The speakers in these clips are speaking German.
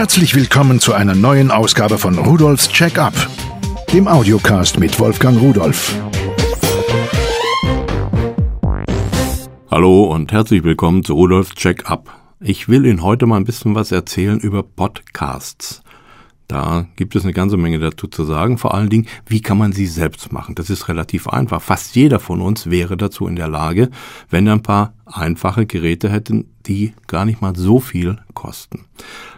Herzlich willkommen zu einer neuen Ausgabe von Rudolfs Check-up, dem Audiocast mit Wolfgang Rudolf. Hallo und herzlich willkommen zu Rudolfs Check-up. Ich will Ihnen heute mal ein bisschen was erzählen über Podcasts. Da gibt es eine ganze Menge dazu zu sagen. Vor allen Dingen, wie kann man sie selbst machen? Das ist relativ einfach. Fast jeder von uns wäre dazu in der Lage, wenn er ein paar einfache Geräte hätten, die gar nicht mal so viel kosten.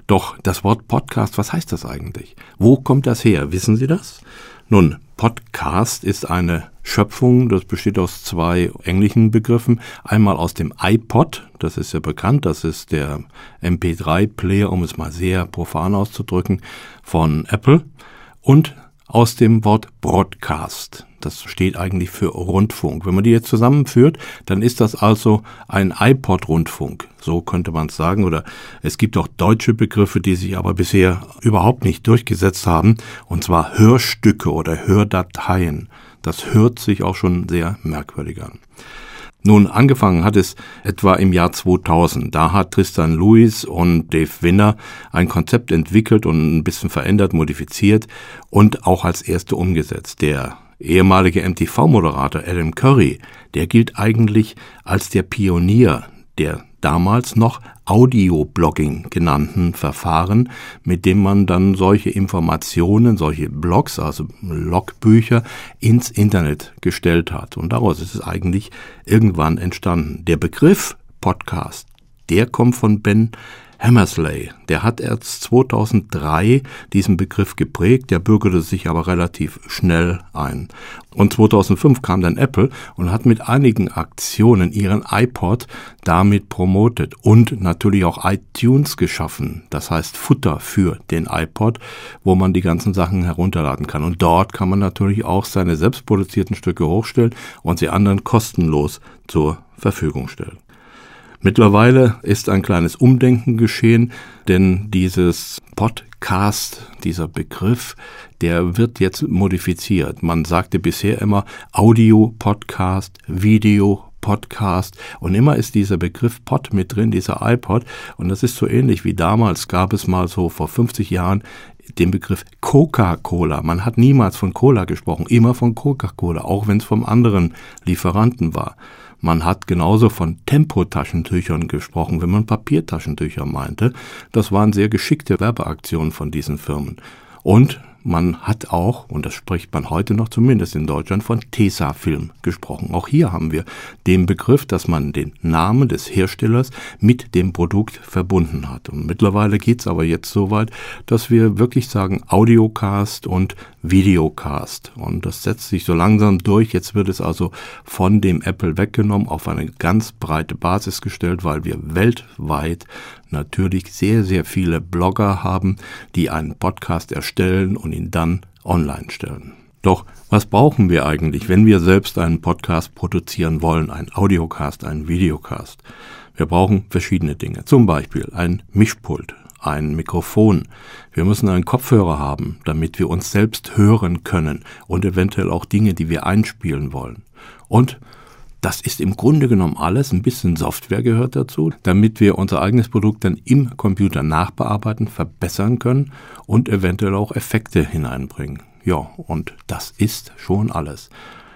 Doch das Wort Podcast, was heißt das eigentlich? Wo kommt das her? Wissen Sie das? Nun, Podcast ist eine Schöpfung, das besteht aus zwei englischen Begriffen. Einmal aus dem iPod, das ist ja bekannt, das ist der MP3-Player, um es mal sehr profan auszudrücken, von Apple. Und aus dem Wort Broadcast. Das steht eigentlich für Rundfunk. Wenn man die jetzt zusammenführt, dann ist das also ein iPod-Rundfunk. So könnte man es sagen. Oder es gibt auch deutsche Begriffe, die sich aber bisher überhaupt nicht durchgesetzt haben. Und zwar Hörstücke oder Hördateien. Das hört sich auch schon sehr merkwürdig an. Nun, angefangen hat es etwa im Jahr 2000. Da hat Tristan Lewis und Dave Winner ein Konzept entwickelt und ein bisschen verändert, modifiziert und auch als erste umgesetzt. Der ehemalige MTV-Moderator Adam Curry, der gilt eigentlich als der Pionier der damals noch Audio-Blogging genannten Verfahren, mit dem man dann solche Informationen, solche Blogs, also Logbücher ins Internet gestellt hat. Und daraus ist es eigentlich irgendwann entstanden. Der Begriff Podcast, der kommt von Ben Hammersley, der hat erst 2003 diesen Begriff geprägt, der bürgerte sich aber relativ schnell ein. Und 2005 kam dann Apple und hat mit einigen Aktionen ihren iPod damit promotet und natürlich auch iTunes geschaffen. Das heißt Futter für den iPod, wo man die ganzen Sachen herunterladen kann. Und dort kann man natürlich auch seine selbstproduzierten Stücke hochstellen und sie anderen kostenlos zur Verfügung stellen. Mittlerweile ist ein kleines Umdenken geschehen, denn dieses Podcast, dieser Begriff, der wird jetzt modifiziert. Man sagte bisher immer Audio-Podcast, Video Podcast und immer ist dieser Begriff Pod mit drin, dieser iPod und das ist so ähnlich wie damals gab es mal so vor 50 Jahren den Begriff Coca-Cola. Man hat niemals von Cola gesprochen, immer von Coca-Cola, auch wenn es vom anderen Lieferanten war. Man hat genauso von Tempotaschentüchern gesprochen, wenn man Papiertaschentücher meinte. Das waren sehr geschickte Werbeaktionen von diesen Firmen. Und man hat auch, und das spricht man heute noch zumindest in Deutschland, von Tesafilm gesprochen. Auch hier haben wir den Begriff, dass man den Namen des Herstellers mit dem Produkt verbunden hat. Und mittlerweile geht's aber jetzt so weit, dass wir wirklich sagen Audiocast und Videocast. Und das setzt sich so langsam durch. Jetzt wird es also von dem Apple weggenommen, auf eine ganz breite Basis gestellt, weil wir weltweit natürlich sehr, sehr viele Blogger haben, die einen Podcast erstellen und ihn dann online stellen. Doch was brauchen wir eigentlich, wenn wir selbst einen Podcast produzieren wollen, einen Audiocast, einen Videocast? Wir brauchen verschiedene Dinge. Zum Beispiel ein Mischpult, ein Mikrofon. Wir müssen einen Kopfhörer haben, damit wir uns selbst hören können und eventuell auch Dinge, die wir einspielen wollen. Und das ist im Grunde genommen alles. Ein bisschen Software gehört dazu, damit wir unser eigenes Produkt dann im Computer nachbearbeiten, verbessern können und eventuell auch Effekte hineinbringen. Ja, und das ist schon alles.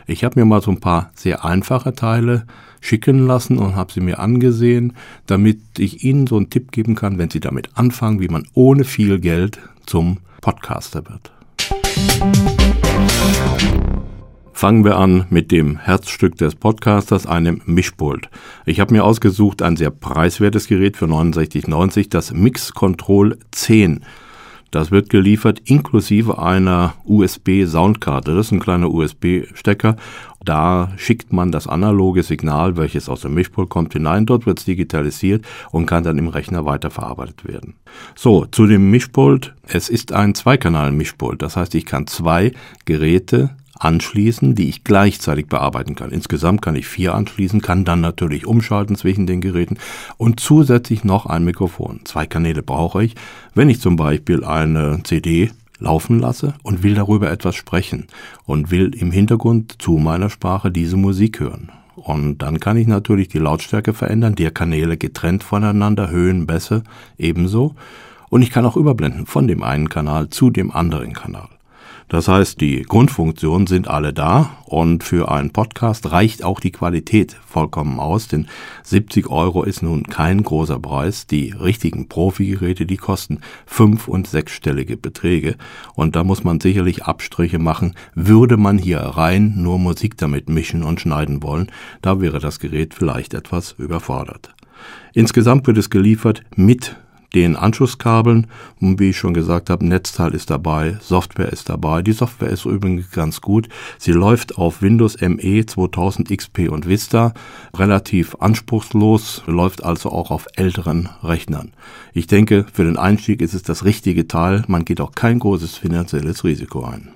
Ich habe mir mal so ein paar sehr einfache Teile schicken lassen und habe sie mir angesehen, damit ich Ihnen so einen Tipp geben kann, wenn Sie damit anfangen, wie man ohne viel Geld zum Podcaster wird. Fangen wir an mit dem Herzstück des Podcasters, einem Mischpult. Ich habe mir ausgesucht ein sehr preiswertes Gerät für 69,90, das Mix Control 10. Das wird geliefert inklusive einer USB-Soundkarte. Das ist ein kleiner USB-Stecker. Da schickt man das analoge Signal, welches aus dem Mischpult kommt, hinein. Dort wird es digitalisiert und kann dann im Rechner weiterverarbeitet werden. So, zu dem Mischpult. Es ist ein Zweikanal-Mischpult. Das heißt, ich kann zwei Geräte anschließen, die ich gleichzeitig bearbeiten kann. Insgesamt kann ich vier anschließen, kann dann natürlich umschalten zwischen den Geräten und zusätzlich noch ein Mikrofon. Zwei Kanäle brauche ich, wenn ich zum Beispiel eine CD laufen lasse und will darüber etwas sprechen und will im Hintergrund zu meiner Sprache diese Musik hören. Und dann kann ich natürlich die Lautstärke verändern, die Kanäle getrennt voneinander, Höhen, Bässe ebenso. Und ich kann auch überblenden von dem einen Kanal zu dem anderen Kanal. Das heißt, die Grundfunktionen sind alle da und für einen Podcast reicht auch die Qualität vollkommen aus, denn 70 Euro ist nun kein großer Preis. Die richtigen Profi-Geräte, die kosten fünf- und sechsstellige Beträge und da muss man sicherlich Abstriche machen. Würde man hier rein nur Musik damit mischen und schneiden wollen, da wäre das Gerät vielleicht etwas überfordert. Insgesamt wird es geliefert mit den Anschlusskabeln. Und wie ich schon gesagt habe, Netzteil ist dabei, Software ist dabei. Die Software ist übrigens ganz gut. Sie läuft auf Windows ME 2000 XP und Vista, relativ anspruchslos, läuft also auch auf älteren Rechnern. Ich denke, für den Einstieg ist es das richtige Teil. Man geht auch kein großes finanzielles Risiko ein.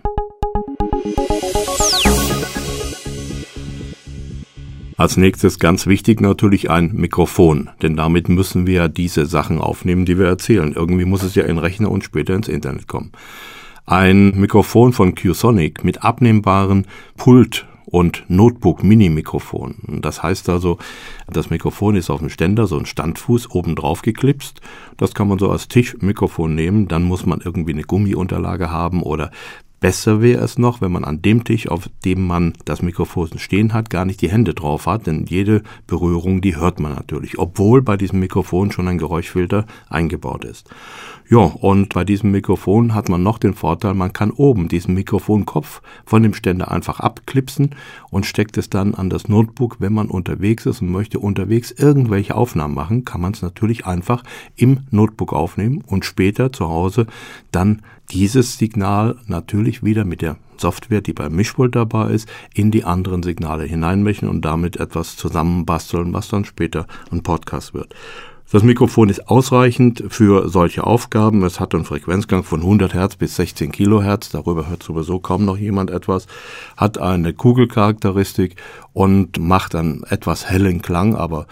Als nächstes ganz wichtig natürlich ein Mikrofon, denn damit müssen wir diese Sachen aufnehmen, die wir erzählen. Irgendwie muss es ja in Rechner und später ins Internet kommen. Ein Mikrofon von QSonic mit abnehmbaren Pult und Notebook-Mini-Mikrofon. Das heißt also, das Mikrofon ist auf dem Ständer, so ein Standfuß oben drauf geklipst. Das kann man so als Tischmikrofon nehmen. Dann muss man irgendwie eine Gummiunterlage haben oder Besser wäre es noch, wenn man an dem Tisch, auf dem man das Mikrofon stehen hat, gar nicht die Hände drauf hat, denn jede Berührung, die hört man natürlich, obwohl bei diesem Mikrofon schon ein Geräuschfilter eingebaut ist. Ja, und bei diesem Mikrofon hat man noch den Vorteil, man kann oben diesen Mikrofonkopf von dem Ständer einfach abklipsen und steckt es dann an das Notebook. Wenn man unterwegs ist und möchte unterwegs irgendwelche Aufnahmen machen, kann man es natürlich einfach im Notebook aufnehmen und später zu Hause dann dieses Signal natürlich wieder mit der Software, die beim Mischpult dabei ist, in die anderen Signale hineinmischen und damit etwas zusammenbasteln, was dann später ein Podcast wird. Das Mikrofon ist ausreichend für solche Aufgaben. Es hat einen Frequenzgang von 100 Hertz bis 16 Kilohertz. Darüber hört sowieso kaum noch jemand etwas. Hat eine Kugelcharakteristik und macht einen etwas hellen Klang, aber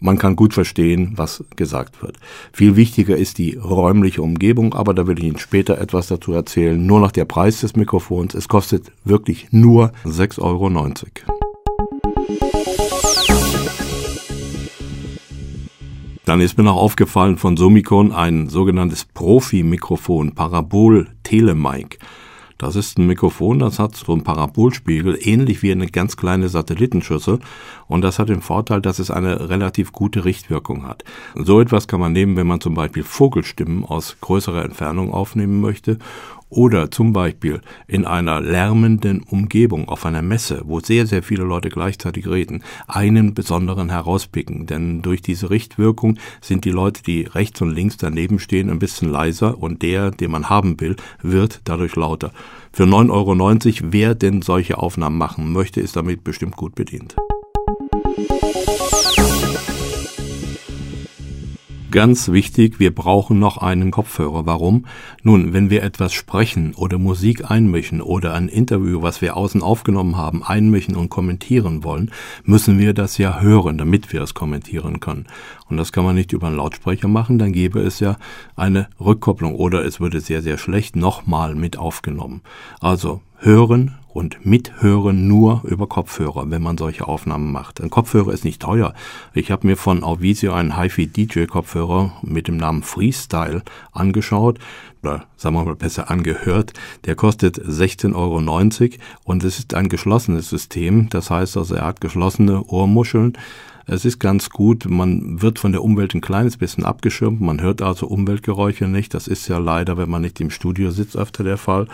man kann gut verstehen, was gesagt wird. Viel wichtiger ist die räumliche Umgebung, aber da will ich Ihnen später etwas dazu erzählen. Nur noch der Preis des Mikrofons. Es kostet wirklich nur 6,90 Euro. Dann ist mir noch aufgefallen von Summicon ein sogenanntes Profi-Mikrofon, Parabol-Telemic. Das ist ein Mikrofon, das hat so einen Parabolspiegel, ähnlich wie eine ganz kleine Satellitenschüssel. Und das hat den Vorteil, dass es eine relativ gute Richtwirkung hat. So etwas kann man nehmen, wenn man zum Beispiel Vogelstimmen aus größerer Entfernung aufnehmen möchte oder zum Beispiel in einer lärmenden Umgebung auf einer Messe, wo sehr, sehr viele Leute gleichzeitig reden, einen besonderen herauspicken. Denn durch diese Richtwirkung sind die Leute, die rechts und links daneben stehen, ein bisschen leiser und der, den man haben will, wird dadurch lauter. Für 9,90 Euro, wer denn solche Aufnahmen machen möchte, ist damit bestimmt gut bedient. Ganz wichtig, wir brauchen noch einen Kopfhörer. Warum? Nun, wenn wir etwas sprechen oder Musik einmischen oder ein Interview, was wir außen aufgenommen haben, einmischen und kommentieren wollen, müssen wir das ja hören, damit wir es kommentieren können. Und das kann man nicht über einen Lautsprecher machen, dann gäbe es ja eine Rückkopplung oder es würde sehr, sehr schlecht nochmal mit aufgenommen. Also hören, und mithören nur über Kopfhörer, wenn man solche Aufnahmen macht. Ein Kopfhörer ist nicht teuer. Ich habe mir von Auvisio einen HiFi DJ Kopfhörer mit dem Namen Freestyle angeschaut oder sagen wir mal besser angehört. Der kostet 16,90 Euro und es ist ein geschlossenes System. Das heißt also, er hat geschlossene Ohrmuscheln. Es ist ganz gut, man wird von der Umwelt ein kleines bisschen abgeschirmt, man hört also Umweltgeräusche nicht. Das ist ja leider, wenn man nicht im Studio sitzt, öfter der Fall.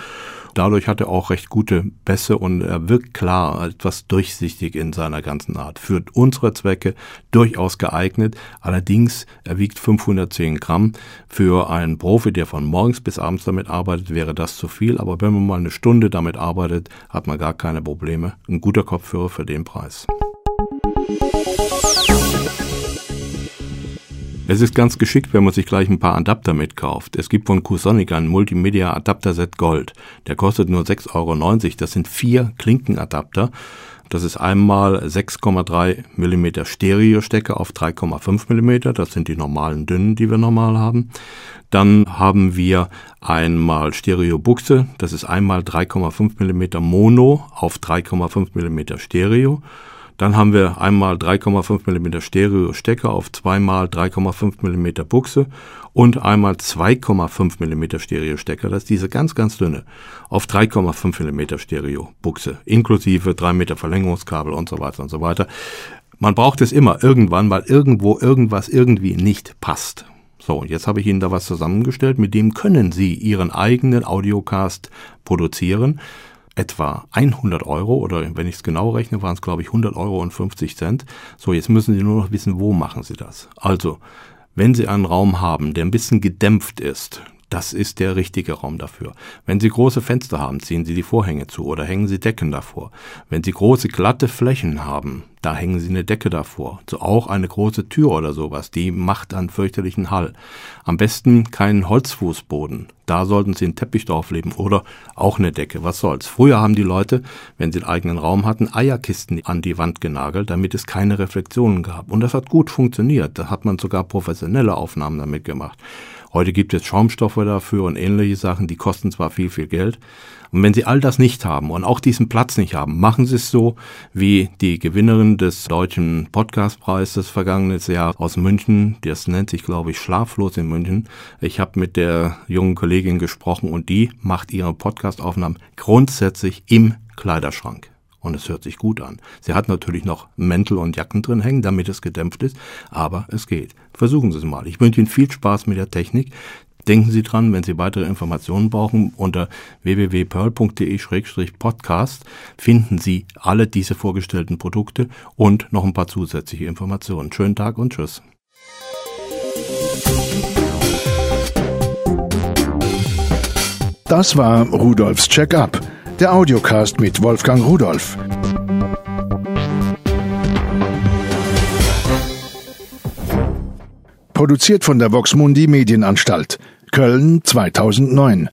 Dadurch hat er auch recht gute Bässe und er wirkt klar, etwas durchsichtig in seiner ganzen Art. Für unsere Zwecke durchaus geeignet. Allerdings, er wiegt 510 Gramm. Für einen Profi, der von morgens bis abends damit arbeitet, wäre das zu viel. Aber wenn man mal eine Stunde damit arbeitet, hat man gar keine Probleme. Ein guter Kopfhörer für den Preis. Es ist ganz geschickt, wenn man sich gleich ein paar Adapter mitkauft. Es gibt von QSonic ein Multimedia Adapter-Set Gold. Der kostet nur 6,90 Euro. Das sind vier Klinkenadapter. Das ist einmal 6,3 mm Stereo-Stecker auf 3,5 mm. Das sind die normalen dünnen, die wir normal haben. Dann haben wir einmal Stereo-Buchse. Das ist einmal 3,5 mm Mono auf 3,5 mm Stereo. Dann haben wir einmal 3,5 mm Stereo Stecker auf zweimal 3,5 mm Buchse und einmal 2,5 mm Stereo Stecker. Das ist diese ganz, ganz dünne auf 3,5 mm Stereo Buchse inklusive 3 Meter Verlängerungskabel und so weiter und so weiter. Man braucht es immer irgendwann, weil irgendwo irgendwas irgendwie nicht passt. So, jetzt habe ich Ihnen da was zusammengestellt, mit dem können Sie Ihren eigenen Audiocast produzieren. Etwa 100 Euro oder wenn ich es genau rechne, waren es glaube ich 100 Euro und 50 Cent. So, jetzt müssen Sie nur noch wissen, wo machen Sie das. Also, wenn Sie einen Raum haben, der ein bisschen gedämpft ist, das ist der richtige Raum dafür. Wenn Sie große Fenster haben, ziehen Sie die Vorhänge zu oder hängen Sie Decken davor. Wenn Sie große glatte Flächen haben, da hängen Sie eine Decke davor. So auch eine große Tür oder sowas, die macht einen fürchterlichen Hall. Am besten keinen Holzfußboden. Da sollten Sie einen Teppich drauflegen oder auch eine Decke. Was soll's? Früher haben die Leute, wenn sie einen eigenen Raum hatten, Eierkisten an die Wand genagelt, damit es keine Reflexionen gab. Und das hat gut funktioniert. Da hat man sogar professionelle Aufnahmen damit gemacht. Heute gibt es Schaumstoffe dafür und ähnliche Sachen, die kosten zwar viel, viel Geld. Und wenn Sie all das nicht haben und auch diesen Platz nicht haben, machen Sie es so wie die Gewinnerin des deutschen Podcastpreises vergangenes Jahr aus München. Das nennt sich, glaube ich, Schlaflos in München. Ich habe mit der jungen Kollegin gesprochen und die macht ihre Podcastaufnahmen grundsätzlich im Kleiderschrank und es hört sich gut an. Sie hat natürlich noch Mäntel und Jacken drin hängen, damit es gedämpft ist, aber es geht. Versuchen Sie es mal. Ich wünsche Ihnen viel Spaß mit der Technik. Denken Sie dran, wenn Sie weitere Informationen brauchen, unter www.pearl.de-podcast finden Sie alle diese vorgestellten Produkte und noch ein paar zusätzliche Informationen. Schönen Tag und Tschüss. Das war Rudolfs Check-up der Audiocast mit Wolfgang Rudolf. Produziert von der Voxmundi Medienanstalt, Köln 2009.